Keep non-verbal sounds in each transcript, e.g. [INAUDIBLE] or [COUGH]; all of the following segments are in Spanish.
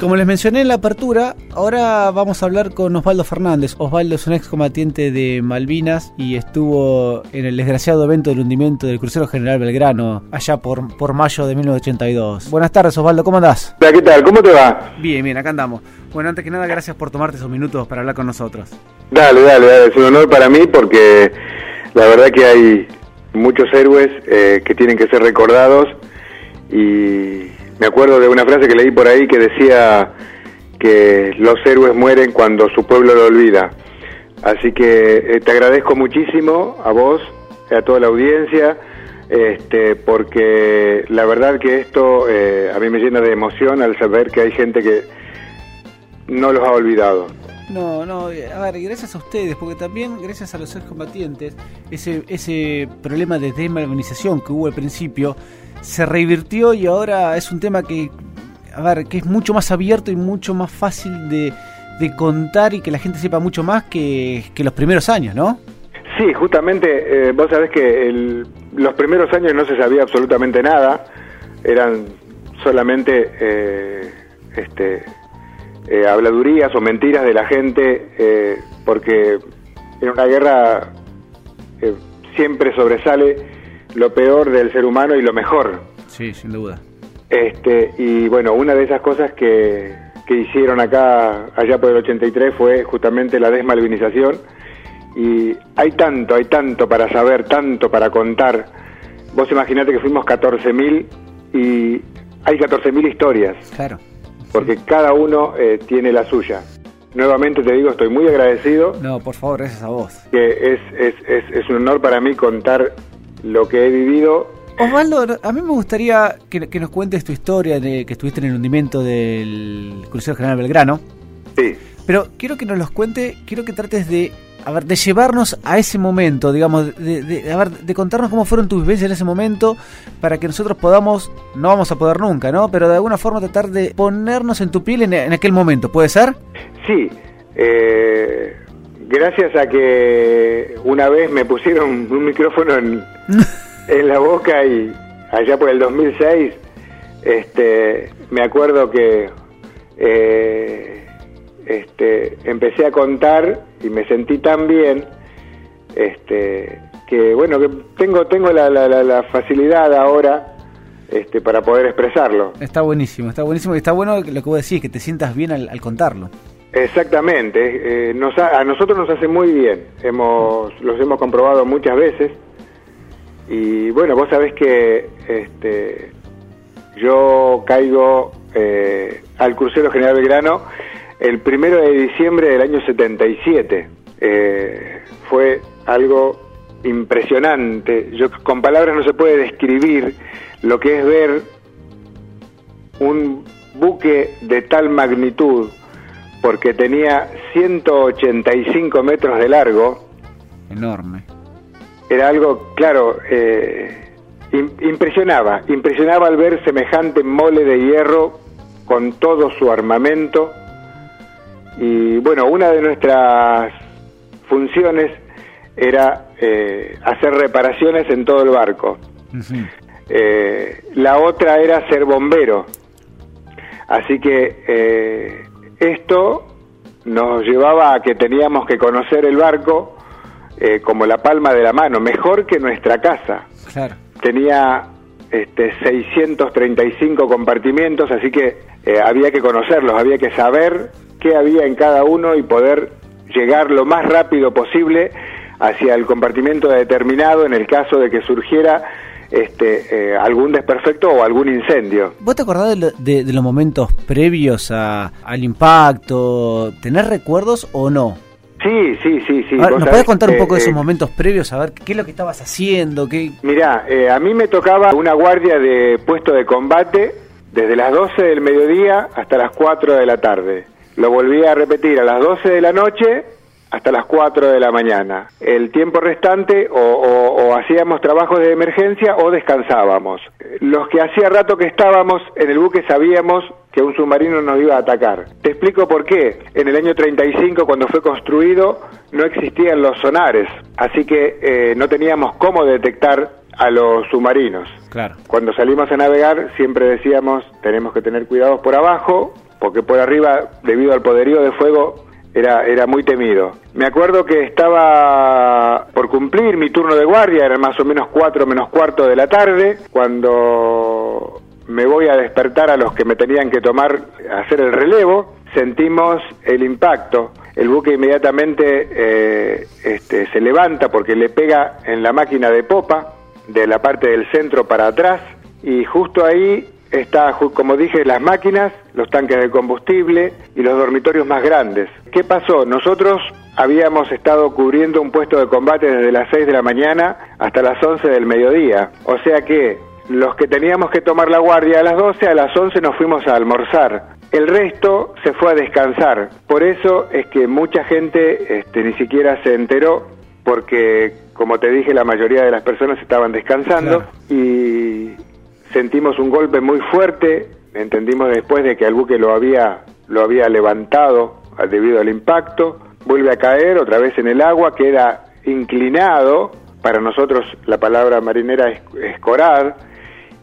como les mencioné en la apertura, ahora vamos a hablar con Osvaldo Fernández. Osvaldo es un excombatiente de Malvinas y estuvo en el desgraciado evento del hundimiento del crucero General Belgrano, allá por, por mayo de 1982. Buenas tardes, Osvaldo, ¿cómo andás? ¿qué tal? ¿Cómo te va? Bien, bien, acá andamos. Bueno, antes que nada, gracias por tomarte esos minutos para hablar con nosotros. Dale, dale, dale, es un honor para mí porque la verdad que hay muchos héroes eh, que tienen que ser recordados y me acuerdo de una frase que leí por ahí que decía que los héroes mueren cuando su pueblo lo olvida. Así que eh, te agradezco muchísimo a vos, a toda la audiencia, este, porque la verdad que esto eh, a mí me llena de emoción al saber que hay gente que no los ha olvidado. No, no, a ver, gracias a ustedes, porque también gracias a los excombatientes, ese, ese problema de desmalvinización que hubo al principio, se revirtió y ahora es un tema que, a ver, que es mucho más abierto y mucho más fácil de, de contar y que la gente sepa mucho más que, que los primeros años, ¿no? Sí, justamente, eh, vos sabés que el, los primeros años no se sabía absolutamente nada, eran solamente eh, este, eh, habladurías o mentiras de la gente, porque en una guerra siempre sobresale lo peor del ser humano y lo mejor. Sí, sin duda. Este, y bueno, una de esas cosas que, que hicieron acá, allá por el 83, fue justamente la desmalvinización. Y hay tanto, hay tanto para saber, tanto para contar. Vos imaginate que fuimos 14.000 y hay 14.000 historias. Claro. Porque cada uno eh, tiene la suya. Nuevamente te digo, estoy muy agradecido. No, por favor, gracias a vos. Que es, es, es, es un honor para mí contar lo que he vivido. Osvaldo, a mí me gustaría que, que, nos cuentes tu historia de que estuviste en el hundimiento del crucero General Belgrano. Sí. Pero quiero que nos los cuente, quiero que trates de, a ver, de llevarnos a ese momento, digamos, de, de, a ver, de contarnos cómo fueron tus vivencias en ese momento, para que nosotros podamos, no vamos a poder nunca, ¿no? Pero de alguna forma tratar de ponernos en tu piel en, en aquel momento, ¿puede ser? Sí. Eh, gracias a que una vez me pusieron [LAUGHS] un micrófono en, [LAUGHS] en la boca y allá por el 2006, este, me acuerdo que eh, este, empecé a contar y me sentí tan bien, este, que bueno, que tengo, tengo la, la, la facilidad ahora este, para poder expresarlo. Está buenísimo, está buenísimo y está bueno lo que vos decís, que te sientas bien al, al contarlo. Exactamente, eh, nos ha, a nosotros nos hace muy bien, hemos, los hemos comprobado muchas veces y bueno, vos sabés que este, yo caigo eh, al crucero General Belgrano el primero de diciembre del año 77. Eh, fue algo impresionante. Yo con palabras no se puede describir lo que es ver un buque de tal magnitud, porque tenía 185 metros de largo. Enorme. Era algo, claro, eh, impresionaba, impresionaba al ver semejante mole de hierro con todo su armamento. Y bueno, una de nuestras funciones era eh, hacer reparaciones en todo el barco. Eh, la otra era ser bombero. Así que eh, esto nos llevaba a que teníamos que conocer el barco eh, como la palma de la mano, mejor que nuestra casa. Claro. Tenía este, 635 compartimientos, así que eh, había que conocerlos, había que saber qué había en cada uno y poder llegar lo más rápido posible hacia el compartimento determinado en el caso de que surgiera este, eh, algún desperfecto o algún incendio. ¿Vos te acordás de, de, de los momentos previos a, al impacto? ¿Tenés recuerdos o no? Sí, sí, sí, sí. Ver, ¿Nos podés contar un poco eh, de esos momentos previos? A ver, ¿qué es lo que estabas haciendo? ¿Qué... Mirá, eh, a mí me tocaba una guardia de puesto de combate desde las 12 del mediodía hasta las 4 de la tarde. Lo volví a repetir a las 12 de la noche hasta las 4 de la mañana. El tiempo restante o, o, o, hacíamos trabajos de emergencia o descansábamos. Los que hacía rato que estábamos en el buque sabíamos que un submarino nos iba a atacar. Te explico por qué. En el año 35, cuando fue construido, no existían los sonares, así que eh, no teníamos cómo detectar a los submarinos. Claro. Cuando salimos a navegar siempre decíamos tenemos que tener cuidados por abajo porque por arriba, debido al poderío de fuego, era, era muy temido. Me acuerdo que estaba por cumplir mi turno de guardia, era más o menos cuatro menos cuarto de la tarde, cuando me voy a despertar a los que me tenían que tomar, hacer el relevo, sentimos el impacto. El buque inmediatamente eh, este, se levanta porque le pega en la máquina de popa, de la parte del centro para atrás, y justo ahí está, como dije, las máquinas, los tanques de combustible y los dormitorios más grandes. ¿Qué pasó? Nosotros habíamos estado cubriendo un puesto de combate desde las 6 de la mañana hasta las 11 del mediodía. O sea que los que teníamos que tomar la guardia a las 12, a las 11 nos fuimos a almorzar. El resto se fue a descansar. Por eso es que mucha gente este, ni siquiera se enteró, porque, como te dije, la mayoría de las personas estaban descansando y sentimos un golpe muy fuerte, entendimos después de que el buque lo había, lo había levantado debido al impacto, vuelve a caer otra vez en el agua, queda inclinado, para nosotros la palabra marinera es escorar,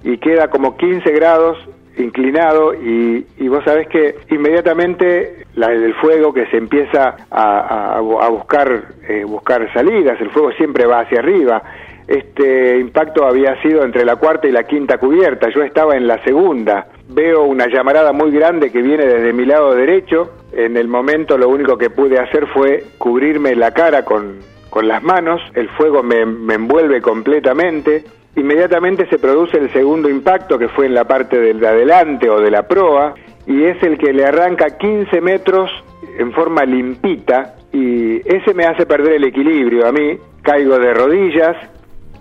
y queda como 15 grados inclinado y, vos sabés que inmediatamente la, el fuego que se empieza a, buscar eh, buscar salidas, el fuego siempre va hacia arriba este impacto había sido entre la cuarta y la quinta cubierta, yo estaba en la segunda. Veo una llamarada muy grande que viene desde mi lado derecho. En el momento lo único que pude hacer fue cubrirme la cara con, con las manos, el fuego me, me envuelve completamente. Inmediatamente se produce el segundo impacto que fue en la parte del de adelante o de la proa y es el que le arranca 15 metros en forma limpita y ese me hace perder el equilibrio a mí, caigo de rodillas,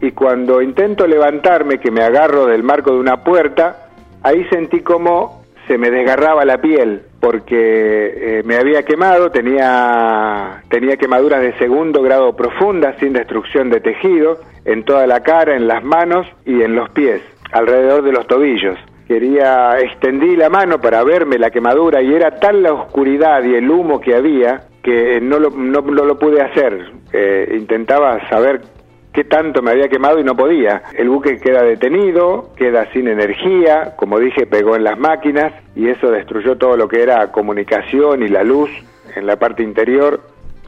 y cuando intento levantarme, que me agarro del marco de una puerta, ahí sentí como se me desgarraba la piel porque eh, me había quemado, tenía, tenía quemaduras de segundo grado profundas sin destrucción de tejido en toda la cara, en las manos y en los pies, alrededor de los tobillos. Quería, extendí la mano para verme la quemadura y era tal la oscuridad y el humo que había que no lo, no, lo pude hacer. Eh, intentaba saber qué tanto me había quemado y no podía. El buque queda detenido, queda sin energía, como dije, pegó en las máquinas y eso destruyó todo lo que era comunicación y la luz en la parte interior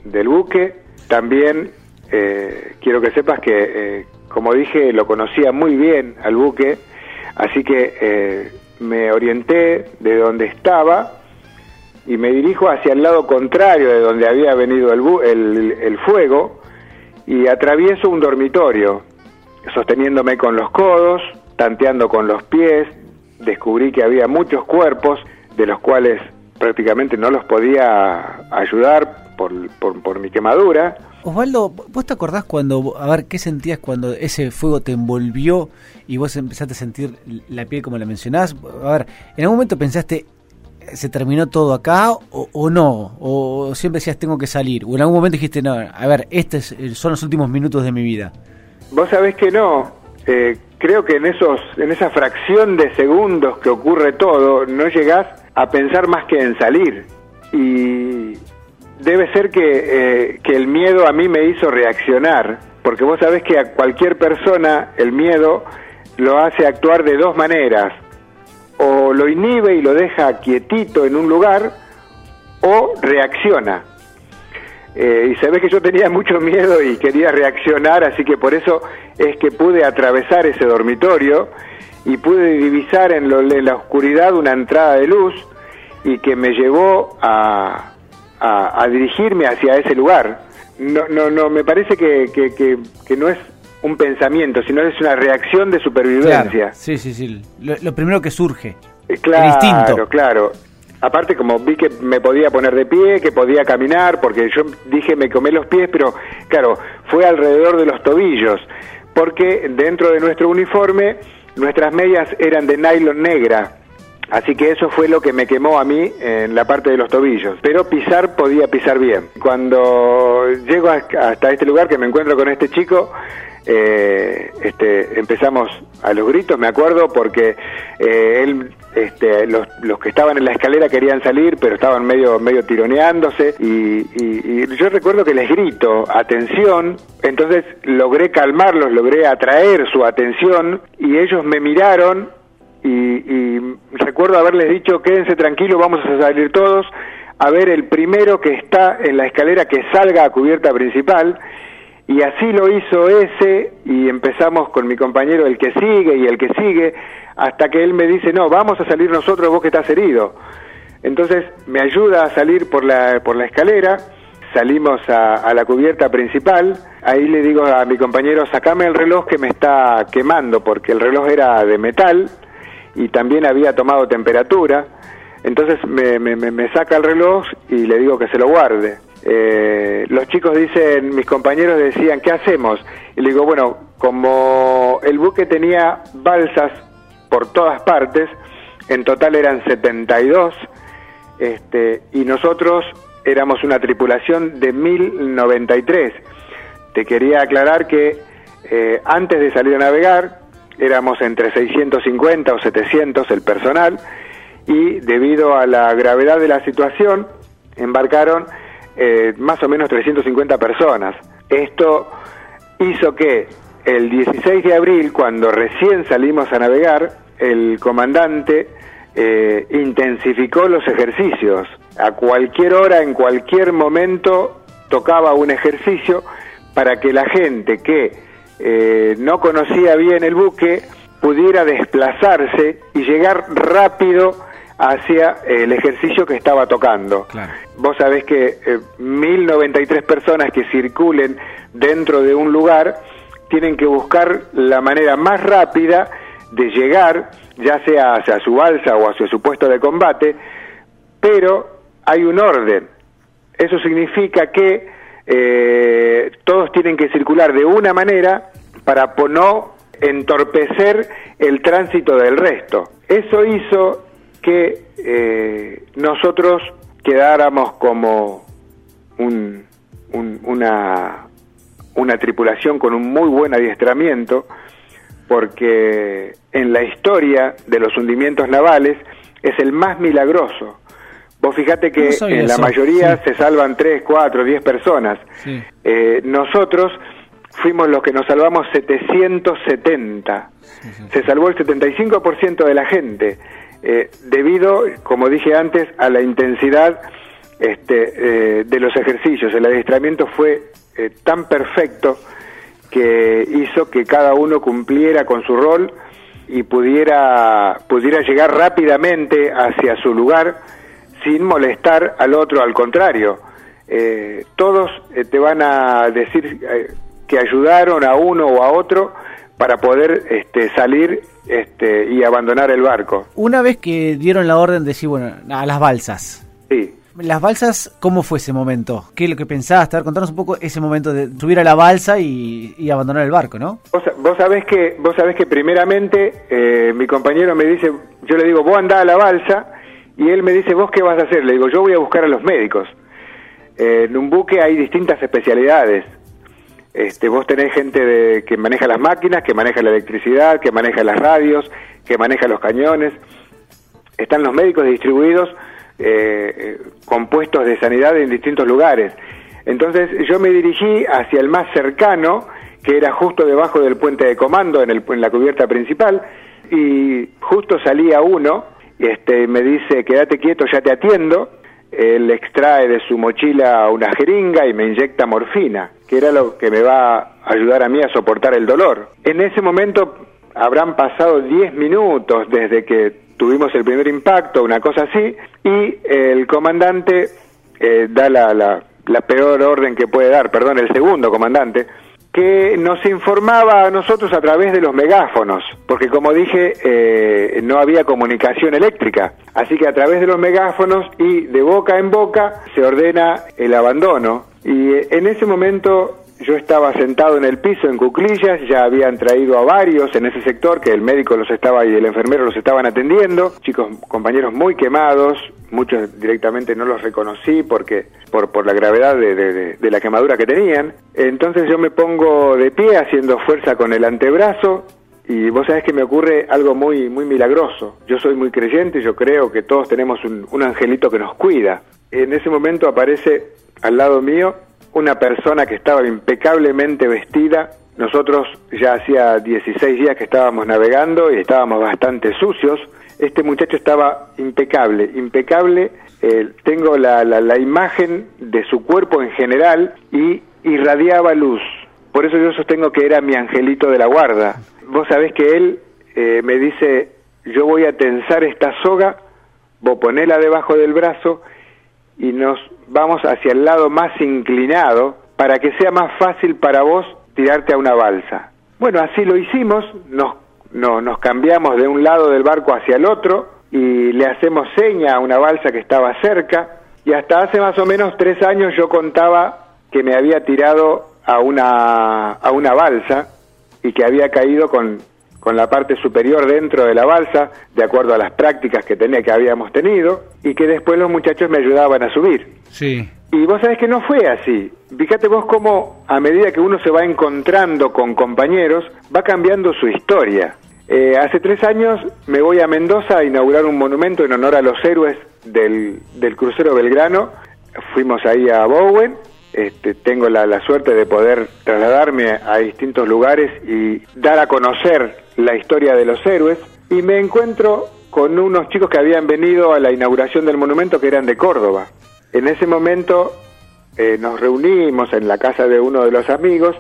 del buque. También eh, quiero que sepas que, eh, como dije, lo conocía muy bien al buque, así que eh, me orienté de donde estaba y me dirijo hacia el lado contrario de donde había venido el, el fuego y atravieso un dormitorio, sosteniéndome con los codos, tanteando con los pies, descubrí que había muchos cuerpos de los cuales prácticamente no los podía ayudar por, por, mi quemadura. Osvaldo, ¿vos te acordás cuando, a ver, qué sentías cuando ese fuego te envolvió y vos empezaste a sentir la piel como la mencionás? A ver, ¿en algún momento pensaste, se terminó todo acá o, no? ¿O siempre decías tengo que salir? ¿O en algún momento dijiste, no, a ver, estos son los últimos minutos de mi vida? Vos sabés que no. Eh, creo que en, esos, en esa fracción de segundos que ocurre todo, no llegás a pensar más que en salir. Y debe ser que, eh, que el miedo a mí me hizo reaccionar, porque vos sabés que a cualquier persona el miedo lo hace actuar de dos maneras o lo inhibe y lo deja quietito en un lugar o reacciona. Eh, y sabes que yo tenía [LAUGHS] mucho miedo y quería reaccionar, así que por eso es que pude atravesar ese dormitorio y pude divisar en, la oscuridad una entrada de luz y que me llevó a, a, dirigirme hacia ese lugar. No, no, no, me parece que, que no es un pensamiento, sino es una reacción de supervivencia. Sí, sí, sí. Lo, primero que surge. Eh, claro, claro. Aparte, como vi que me podía poner de pie, que podía caminar, porque yo dije me comé los pies, pero claro, fue alrededor de los tobillos, porque dentro de nuestro uniforme nuestras medias eran de nylon negra. Así que eso fue lo que me quemó a mí en la parte de los tobillos. Pero pisar podía pisar bien. Cuando llego hasta este lugar que me encuentro con este chico, eh, este, empezamos a los gritos, me acuerdo, porque eh, él, este, los, los, que estaban en la escalera querían salir, pero estaban medio, medio tironeándose, y, yo recuerdo que les grito, atención, entonces logré calmarlos, logré atraer su atención, y ellos me miraron, y, y recuerdo haberles dicho, quédense tranquilos, vamos a salir todos, a ver el primero que está en la escalera que salga a cubierta principal, y así lo hizo ese, y empezamos con mi compañero el que sigue y el que sigue, hasta que él me dice, no, vamos a salir nosotros, vos que estás herido. Entonces me ayuda a salir por la, por la escalera, salimos a, la cubierta principal, ahí le digo a mi compañero, sacame el reloj que me está quemando, porque el reloj era de metal y también había tomado temperatura, entonces me, me, saca el reloj y le digo que se lo guarde. Eh, los chicos dicen, mis compañeros decían, ¿qué hacemos? Y le digo, bueno, como el buque tenía balsas por todas partes, en total eran 72, este, y nosotros éramos una tripulación de 1093. Te quería aclarar que eh, antes de salir a navegar éramos entre 650 o 700 el personal y debido a la gravedad de la situación embarcaron eh, más o menos 350 personas. Esto hizo que el 16 de abril, cuando recién salimos a navegar, el comandante eh, intensificó los ejercicios. A cualquier hora, en cualquier momento, tocaba un ejercicio para que la gente que eh, no conocía bien el buque pudiera desplazarse y llegar rápido hacia el ejercicio que estaba tocando. Vos sabés que eh, 1093 personas que circulen dentro de un lugar tienen que buscar la manera más rápida de llegar ya sea hacia su balsa o hacia su puesto de combate, pero hay un orden. Eso significa que eh, todos tienen que circular de una manera para no entorpecer el tránsito del resto. Eso hizo que eh, nosotros quedáramos como una, una tripulación con un muy buen adiestramiento, porque en la historia de los hundimientos navales es el más milagroso. Vos fíjate que en la mayoría se salvan 3, 4, 10 personas. Eh, nosotros fuimos los que nos salvamos 770. se salvó el 75% de la gente, eh, debido, como dije antes, a la intensidad este, eh, de los ejercicios. El adiestramiento fue tan perfecto que hizo que cada uno cumpliera con su rol y pudiera, pudiera llegar rápidamente hacia su lugar sin molestar al otro, al contrario. Eh, todos eh, te van a decir eh, que ayudaron a uno o a otro para poder este, salir este, y abandonar el barco. Una vez que dieron la orden de decir, bueno, a las balsas. Sí las balsas, ¿cómo fue ese momento? ¿Qué es lo que pensaste? A ver, contanos un poco ese momento de subir a la balsa y, abandonar el barco, ¿no? Vos, sabés que, vos sabés que primeramente eh, mi compañero me dice, yo le digo, vos andá a la balsa, y él me dice, vos qué vas a hacer? Le digo, yo voy a buscar a los médicos. Eh, en un buque hay distintas especialidades. Este, vos tenés gente de, que maneja las máquinas, que maneja la electricidad, que maneja las radios, que maneja los cañones. Están los médicos distribuidos eh, compuestos de sanidad en distintos lugares. Entonces yo me dirigí hacia el más cercano, que era justo debajo del puente de comando, en, el, en la cubierta principal, y justo salía uno, este, me dice, quédate quieto, ya te atiendo, él extrae de su mochila una jeringa y me inyecta morfina, que era lo que me va a ayudar a mí a soportar el dolor. En ese momento habrán pasado 10 minutos desde que tuvimos el primer impacto, una cosa así, y el comandante eh, da la, la, peor orden que puede dar, perdón, el segundo comandante, que nos informaba a nosotros a través de los megáfonos, porque como dije, eh, no había comunicación eléctrica, así que a través de los megáfonos y de boca en boca se ordena el abandono, y eh, en ese momento yo estaba sentado en el piso en cuclillas, ya habían traído a varios en ese sector, que el médico los estaba y el enfermero los estaban atendiendo, chicos, compañeros muy quemados, muchos directamente no los reconocí porque por, por la gravedad de, de la quemadura que tenían. Entonces yo me pongo de pie haciendo fuerza con el antebrazo y vos sabés que me ocurre algo muy, muy milagroso. Yo soy muy creyente, yo creo que todos tenemos un, un angelito que nos cuida. En ese momento aparece al lado mío una persona que estaba impecablemente vestida. Nosotros ya hacía 16 días que estábamos navegando y estábamos bastante sucios. este muchacho estaba impecable, impecable. Eh, tengo la, la, imagen de su cuerpo en general y irradiaba luz. Por eso yo sostengo que era mi angelito de la guarda. Vos sabés que él eh, me dice, yo voy a tensar esta soga, vos ponela debajo del brazo y nos vamos hacia el lado más inclinado para que sea más fácil para vos tirarte a una balsa. Bueno, así lo hicimos, nos, no, nos cambiamos de un lado del barco hacia el otro y le hacemos seña a una balsa que estaba cerca y hasta hace más o menos tres años yo contaba que me había tirado a una, a una balsa y que había caído con, con la parte superior dentro de la balsa, de acuerdo a las prácticas que tenía que habíamos tenido, y que después los muchachos me ayudaban a subir. Sí. Y vos sabés que no fue así. Fíjate vos cómo a medida que uno se va encontrando con compañeros, va cambiando su historia. Eh, hace tres años me voy a Mendoza a inaugurar un monumento en honor a los héroes del, del crucero Belgrano. Fuimos ahí a Bowen. Este, tengo la, suerte de poder trasladarme a distintos lugares y dar a conocer la historia de los héroes. Y me encuentro con unos chicos que habían venido a la inauguración del monumento que eran de Córdoba. En ese momento eh, nos reunimos en la casa de uno de los amigos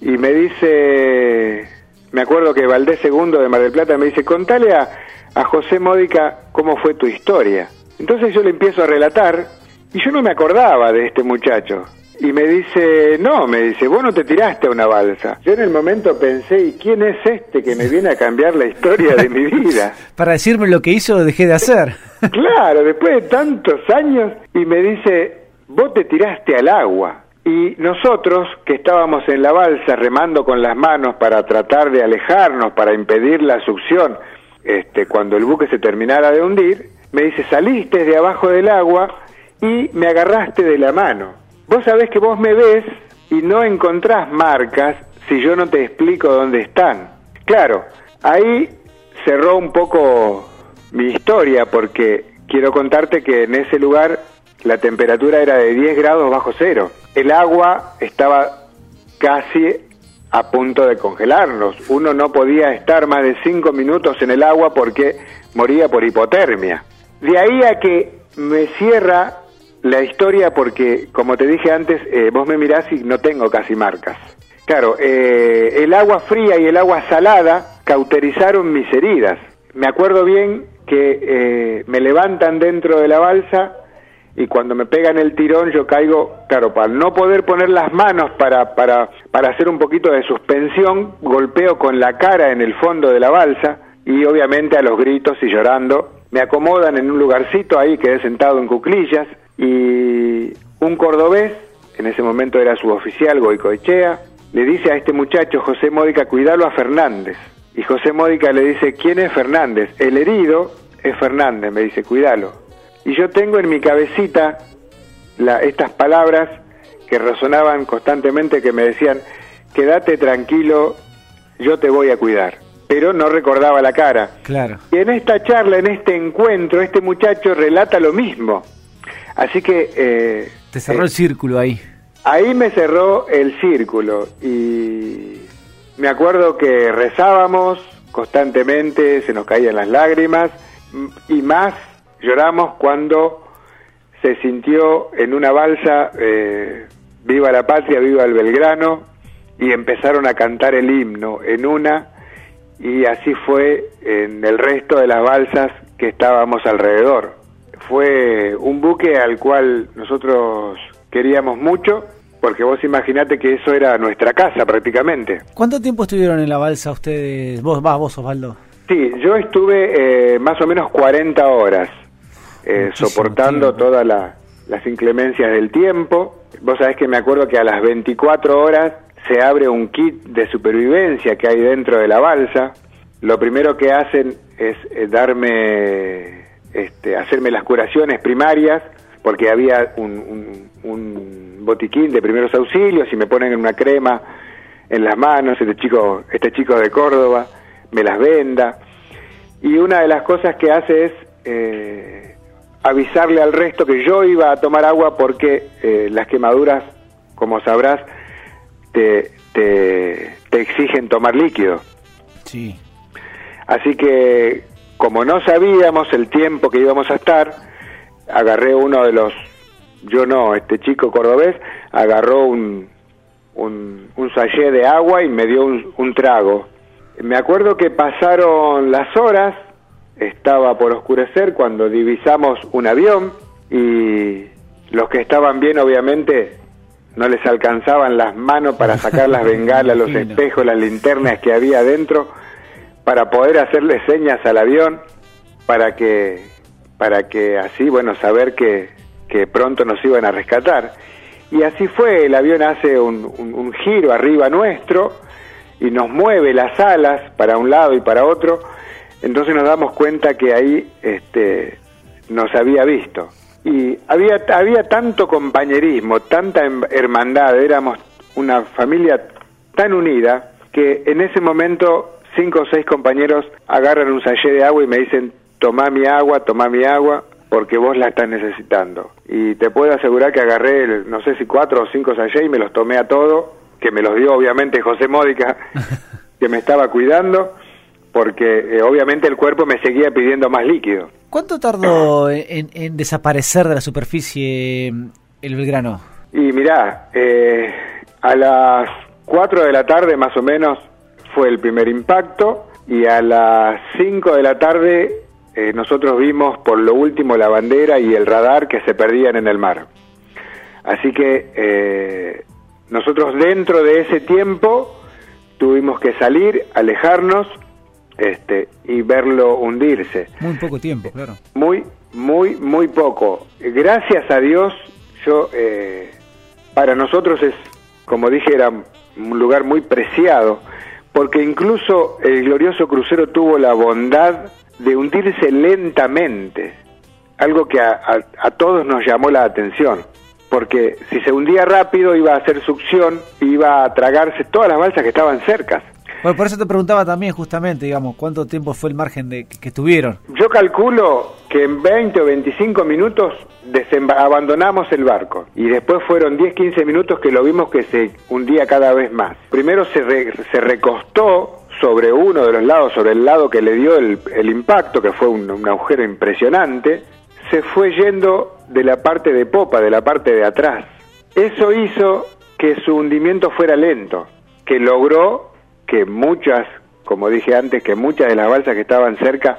y me dice, me acuerdo que Valdés II de Mar del Plata me dice, contale a, a José Módica cómo fue tu historia. Entonces yo le empiezo a relatar y yo no me acordaba de este muchacho. Y me dice, no, me dice, vos no te tiraste a una balsa. Yo en el momento pensé, ¿y quién es este que me viene a cambiar la historia de mi vida? [LAUGHS] Para decirme lo que hizo, dejé de hacer. [LAUGHS] claro, después de tantos años, y me dice, vos te tiraste al agua. Y nosotros, que estábamos en la balsa remando con las manos para tratar de alejarnos, para impedir la succión, este, cuando el buque se terminara de hundir, me dice, saliste de abajo del agua y me agarraste de la mano Vos sabés que vos me ves y no encontrás marcas si yo no te explico dónde están. Claro, ahí cerró un poco mi historia porque quiero contarte que en ese lugar la temperatura era de 10 grados bajo cero. El agua estaba casi a punto de congelarnos. Uno no podía estar más de 5 minutos en el agua porque moría por hipotermia. De ahí a que me cierra la historia porque, como te dije antes, eh, vos me mirás y no tengo casi marcas. Claro, eh, el agua fría y el agua salada cauterizaron mis heridas. Me acuerdo bien que eh, me levantan dentro de la balsa y cuando me pegan el tirón yo caigo, claro, para no poder poner las manos para, para, para hacer un poquito de suspensión, golpeo con la cara en el fondo de la balsa y obviamente a los gritos y llorando me acomodan en un lugarcito ahí, quedé sentado en cuclillas, y un cordobés, en ese momento era suboficial Goicoechea, le dice a este muchacho José Módica, cuidalo a Fernández. Y José Módica le dice, ¿quién es Fernández? El herido es Fernández, me dice, cuidalo. Y yo tengo en mi cabecita la, estas palabras que resonaban constantemente, que me decían, quédate tranquilo, yo te voy a cuidar. Pero no recordaba la cara. Claro. Y en esta charla, en este encuentro, este muchacho relata lo mismo. Así que... Eh, Te cerró el eh, círculo ahí. Ahí me cerró el círculo y me acuerdo que rezábamos constantemente, se nos caían las lágrimas y más lloramos cuando se sintió en una balsa eh, Viva la Patria, Viva el Belgrano y empezaron a cantar el himno en una y así fue en el resto de las balsas que estábamos alrededor fue un buque al cual nosotros queríamos mucho, porque vos imaginate que eso era nuestra casa prácticamente. ¿Cuánto tiempo estuvieron en la balsa ustedes? Vos, vas, vos Osvaldo. Sí, yo estuve eh, más o menos 40 horas eh, soportando todas las inclemencias del tiempo. Vos sabés que me acuerdo que a las 24 horas se abre un kit de supervivencia que hay dentro de la balsa. Lo primero que hacen es eh, darme este, hacerme las curaciones primarias, porque había un, botiquín de primeros auxilios y me ponen una crema en las manos, este chico, este chico de Córdoba me las venda. Y una de las cosas que hace es eh, avisarle al resto que yo iba a tomar agua porque eh, las quemaduras, como sabrás, te, te, te exigen tomar líquido. Sí. Así que como no sabíamos el tiempo que íbamos a estar, agarré uno de los, yo no, este chico cordobés, agarró un, un, un de agua y me dio un, un trago. Me acuerdo que pasaron las horas, estaba por oscurecer cuando divisamos un avión y los que estaban bien obviamente no les alcanzaban las manos para sacar las [LAUGHS] bengalas, los espejos, las linternas que había adentro para poder hacerle señas al avión para que para que así bueno saber que, que pronto nos iban a rescatar. Y así fue el avión hace un, giro arriba nuestro y nos mueve las alas para un lado y para otro. Entonces nos damos cuenta que ahí este nos había visto. Y había, había tanto compañerismo, tanta em, hermandad, éramos una familia tan unida que en ese momento cinco o seis compañeros agarran un sallé de agua y me dicen, toma mi agua, toma mi agua, porque vos la estás necesitando. Y te puedo asegurar que agarré, no sé si cuatro o cinco sallés y me los tomé a todo, que me los dio obviamente José Módica, [LAUGHS] que me estaba cuidando, porque eh, obviamente el cuerpo me seguía pidiendo más líquido. ¿Cuánto tardó en, desaparecer de la superficie el Belgrano? Y mirá, eh, a las 4 de la tarde más o menos fue el primer impacto y a las 5 de la tarde eh, nosotros vimos por lo último la bandera y el radar que se perdían en el mar. Así que nosotros dentro de ese tiempo tuvimos que salir, alejarnos este, y verlo hundirse. Muy poco tiempo, claro. Muy, muy, muy poco. Gracias a Dios, yo, eh, para nosotros es, como dije, era un lugar muy preciado, porque incluso el glorioso crucero tuvo la bondad de hundirse lentamente, algo que a, a todos nos llamó la atención porque si se hundía rápido iba a hacer succión, iba a tragarse todas las balsas que estaban cercas. Bueno, por eso te preguntaba también justamente, digamos, cuánto tiempo fue el margen de que, estuvieron. Yo calculo que en 20 o 25 minutos abandonamos el barco y después fueron 10, 15 minutos que lo vimos que se hundía cada vez más. Primero se, se recostó sobre uno de los lados, sobre el lado que le dio el, el impacto, que fue un, un agujero impresionante, se fue yendo de la parte de popa, de la parte de atrás. Eso hizo que su hundimiento fuera lento, que logró que muchas, como dije antes, que muchas de las balsas que estaban cerca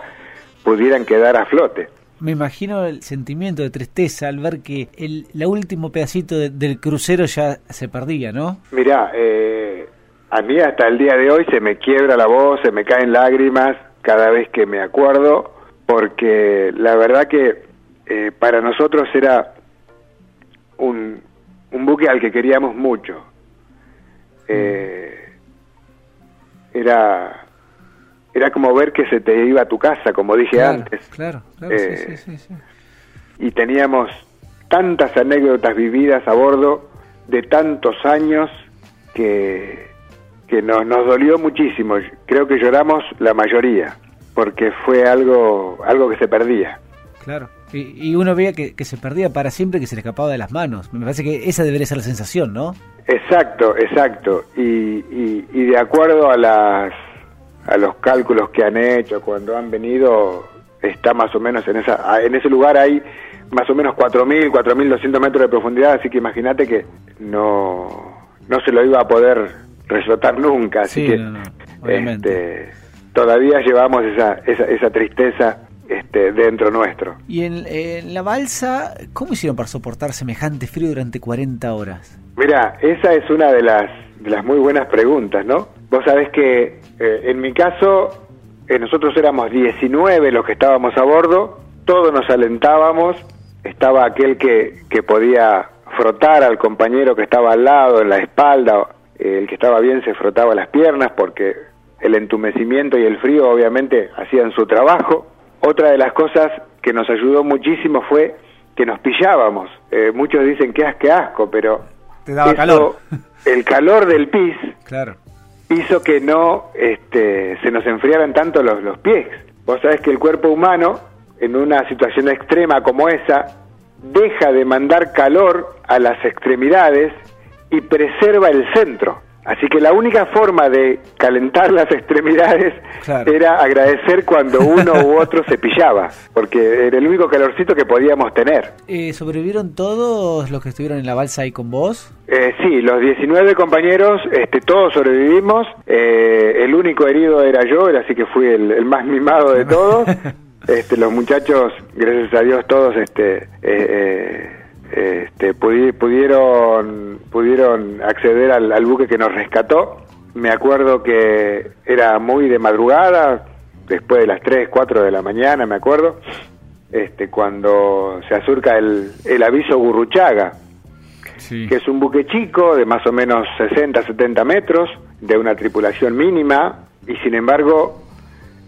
pudieran quedar a flote. Me imagino el sentimiento de tristeza al ver que el la último pedacito del crucero ya se perdía, ¿no? Mirá, eh, a mí hasta el día de hoy se me quiebra la voz, se me caen lágrimas cada vez que me acuerdo, porque la verdad que eh, para nosotros era un, un buque al que queríamos mucho. Eh, era era como ver que se te iba a tu casa, como dije antes. Claro, claro, eh, sí, sí, Y teníamos tantas anécdotas vividas a bordo de tantos años que, que nos, nos dolió muchísimo. Creo que lloramos la mayoría, porque fue algo, algo que se perdía. Claro. Y, uno veía que, que, se perdía para siempre, que se le escapaba de las manos. Me parece que esa debería ser la sensación, ¿no? Exacto, exacto. Y, y, de acuerdo a, las, a los cálculos que han hecho cuando han venido, está más o menos en, esa, en ese lugar hay más o menos 4.000, 4.200 metros de profundidad, así que imagínate que no, no se lo iba a poder resotar nunca. Así que este, todavía llevamos esa, esa, esa tristeza este, dentro nuestro. ¿Y en, la balsa, cómo hicieron para soportar semejante frío durante 40 horas? Mira, esa es una de las, de las muy buenas preguntas, ¿no? Vos sabés que eh, en mi caso, eh, nosotros éramos 19 los que estábamos a bordo, todos nos alentábamos, estaba aquel que, que podía frotar al compañero que estaba al lado, en la espalda, el que estaba bien se frotaba las piernas porque el entumecimiento y el frío obviamente hacían su trabajo otra de las cosas que nos ayudó muchísimo fue que nos pillábamos. Eh, muchos dicen que asco, asco, pero Te daba calor. [LAUGHS] el calor del pis claro. hizo que no este, se nos enfriaran tanto los, los pies. Vos sabés que el cuerpo humano, en una situación extrema como esa, deja de mandar calor a las extremidades y preserva el centro. Así que la única forma de calentar las extremidades era agradecer cuando uno u [LAUGHS] otro se pillaba, porque era el único calorcito que podíamos tener. Eh, ¿Sobrevivieron todos los que estuvieron en la balsa ahí con vos? Eh, sí, los 19 compañeros, este, todos sobrevivimos. Eh, el único herido era yo, así que fui el, más mimado de [LAUGHS] todos. este, los muchachos, gracias a Dios, todos este, eh, eh este, pudieron, pudieron acceder al, buque que nos rescató. Me acuerdo que era muy de madrugada, después de las 3, 4 de la mañana, me acuerdo, este, cuando se acerca el, el aviso Gurruchaga, que es un buque chico de más o menos 60, 70 metros, de una tripulación mínima, y sin embargo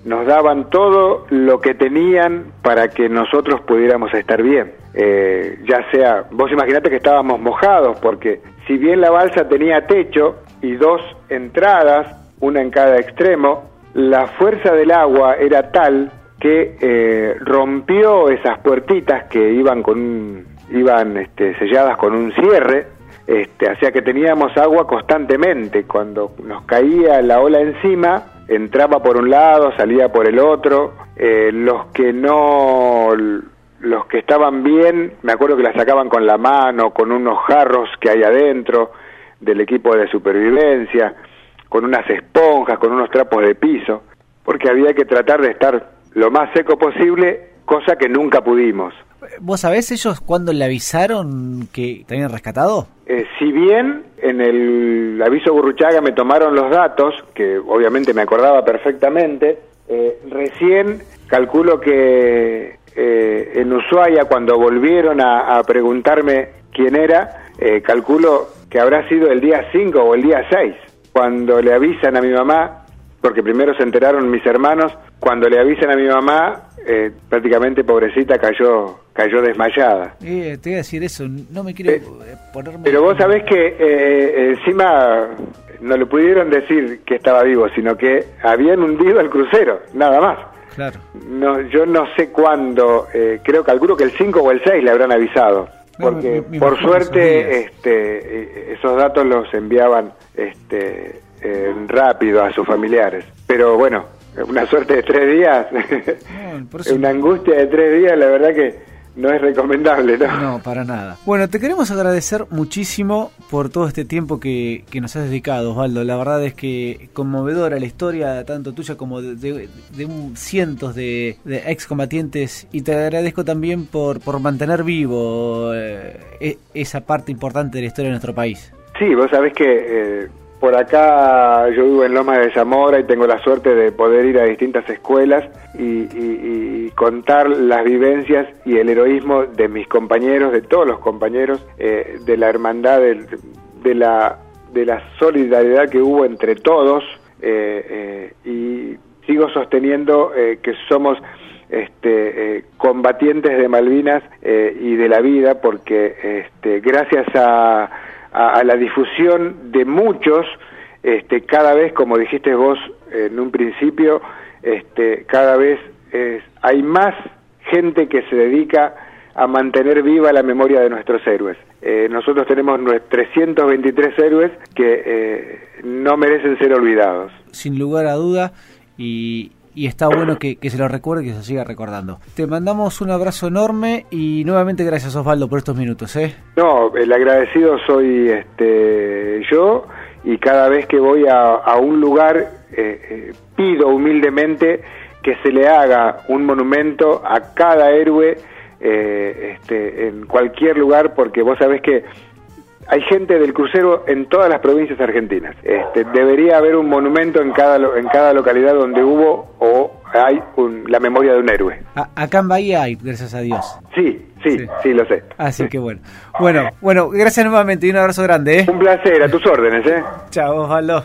nos daban todo lo que tenían para que nosotros pudiéramos estar bien. Eh, ya sea, vos imaginate que estábamos mojados, porque si bien la balsa tenía techo y dos entradas, una en cada extremo, la fuerza del agua era tal que eh, rompió esas puertitas que iban con iban este, selladas con un cierre, este, hacía que teníamos agua constantemente. Cuando nos caía la ola encima, entraba por un lado, salía por el otro. Eh, los que no, los que estaban bien, me acuerdo que la sacaban con la mano, con unos jarros que hay adentro del equipo de supervivencia, con unas esponjas, con unos trapos de piso, porque había que tratar de estar lo más seco posible, cosa que nunca pudimos. ¿Vos sabés ellos cuándo le avisaron que te habían rescatado? Eh, si bien en el aviso Burruchaga me tomaron los datos, que obviamente me acordaba perfectamente, eh, recién calculo que eh, en Ushuaia, cuando volvieron a, preguntarme quién era, calculo que habrá sido el día 5 o el día 6, cuando le avisan a mi mamá, porque primero se enteraron mis hermanos, cuando le avisan a mi mamá, prácticamente pobrecita cayó cayó desmayada. Eh, te voy a decir eso, no me quiero eh, ponerme... Pero vos sabés que eh, eh, encima no le pudieron decir que estaba vivo, sino que habían hundido el crucero, nada más. Claro. No, yo no sé cuándo, creo, calculo que el 5 o el 6 le habrán avisado. Porque por suerte este, esos datos los enviaban este, rápido a sus familiares. Pero bueno, una suerte de tres días, [LAUGHS] una angustia de tres días, la verdad que no es recomendable, ¿no? No, para nada. Bueno, te queremos agradecer muchísimo por todo este tiempo que, nos has dedicado, Osvaldo. La verdad es que conmovedora la historia, tanto tuya como de, cientos de, excombatientes. Y te agradezco también por, por mantener vivo eh, e, esa parte importante de la historia de nuestro país. Sí, vos sabés que eh, por acá yo vivo en Loma de Zamora y tengo la suerte de poder ir a distintas escuelas y, contar las vivencias y el heroísmo de mis compañeros, de todos los compañeros, eh, de la hermandad, de, la, solidaridad que hubo entre todos eh, eh, y sigo sosteniendo que somos este, combatientes de Malvinas y de la vida porque este, gracias a a, la difusión de muchos, este, cada vez, como dijiste vos en un principio, este, cada vez hay más gente que se dedica a mantener viva la memoria de nuestros héroes. Eh, nosotros tenemos 323 héroes que eh, no merecen ser olvidados. Sin lugar a duda, y, y está bueno que, se lo recuerde que se siga recordando. Te mandamos un abrazo enorme y nuevamente gracias Osvaldo por estos minutos. ¿eh? No, el agradecido soy este yo y cada vez que voy a, un lugar eh, eh, pido humildemente que se le haga un monumento a cada héroe eh, este, en cualquier lugar porque vos sabés que hay gente del crucero en todas las provincias argentinas. Este, debería haber un monumento en cada en cada localidad donde hubo o hay la memoria de un héroe. acá en Bahía hay, gracias a Dios. Sí, sí, sí, lo sé. Así que bueno. Bueno, bueno, gracias nuevamente y un abrazo grande. ¿eh? Un placer, a tus órdenes. ¿eh? Chao, Osvaldo.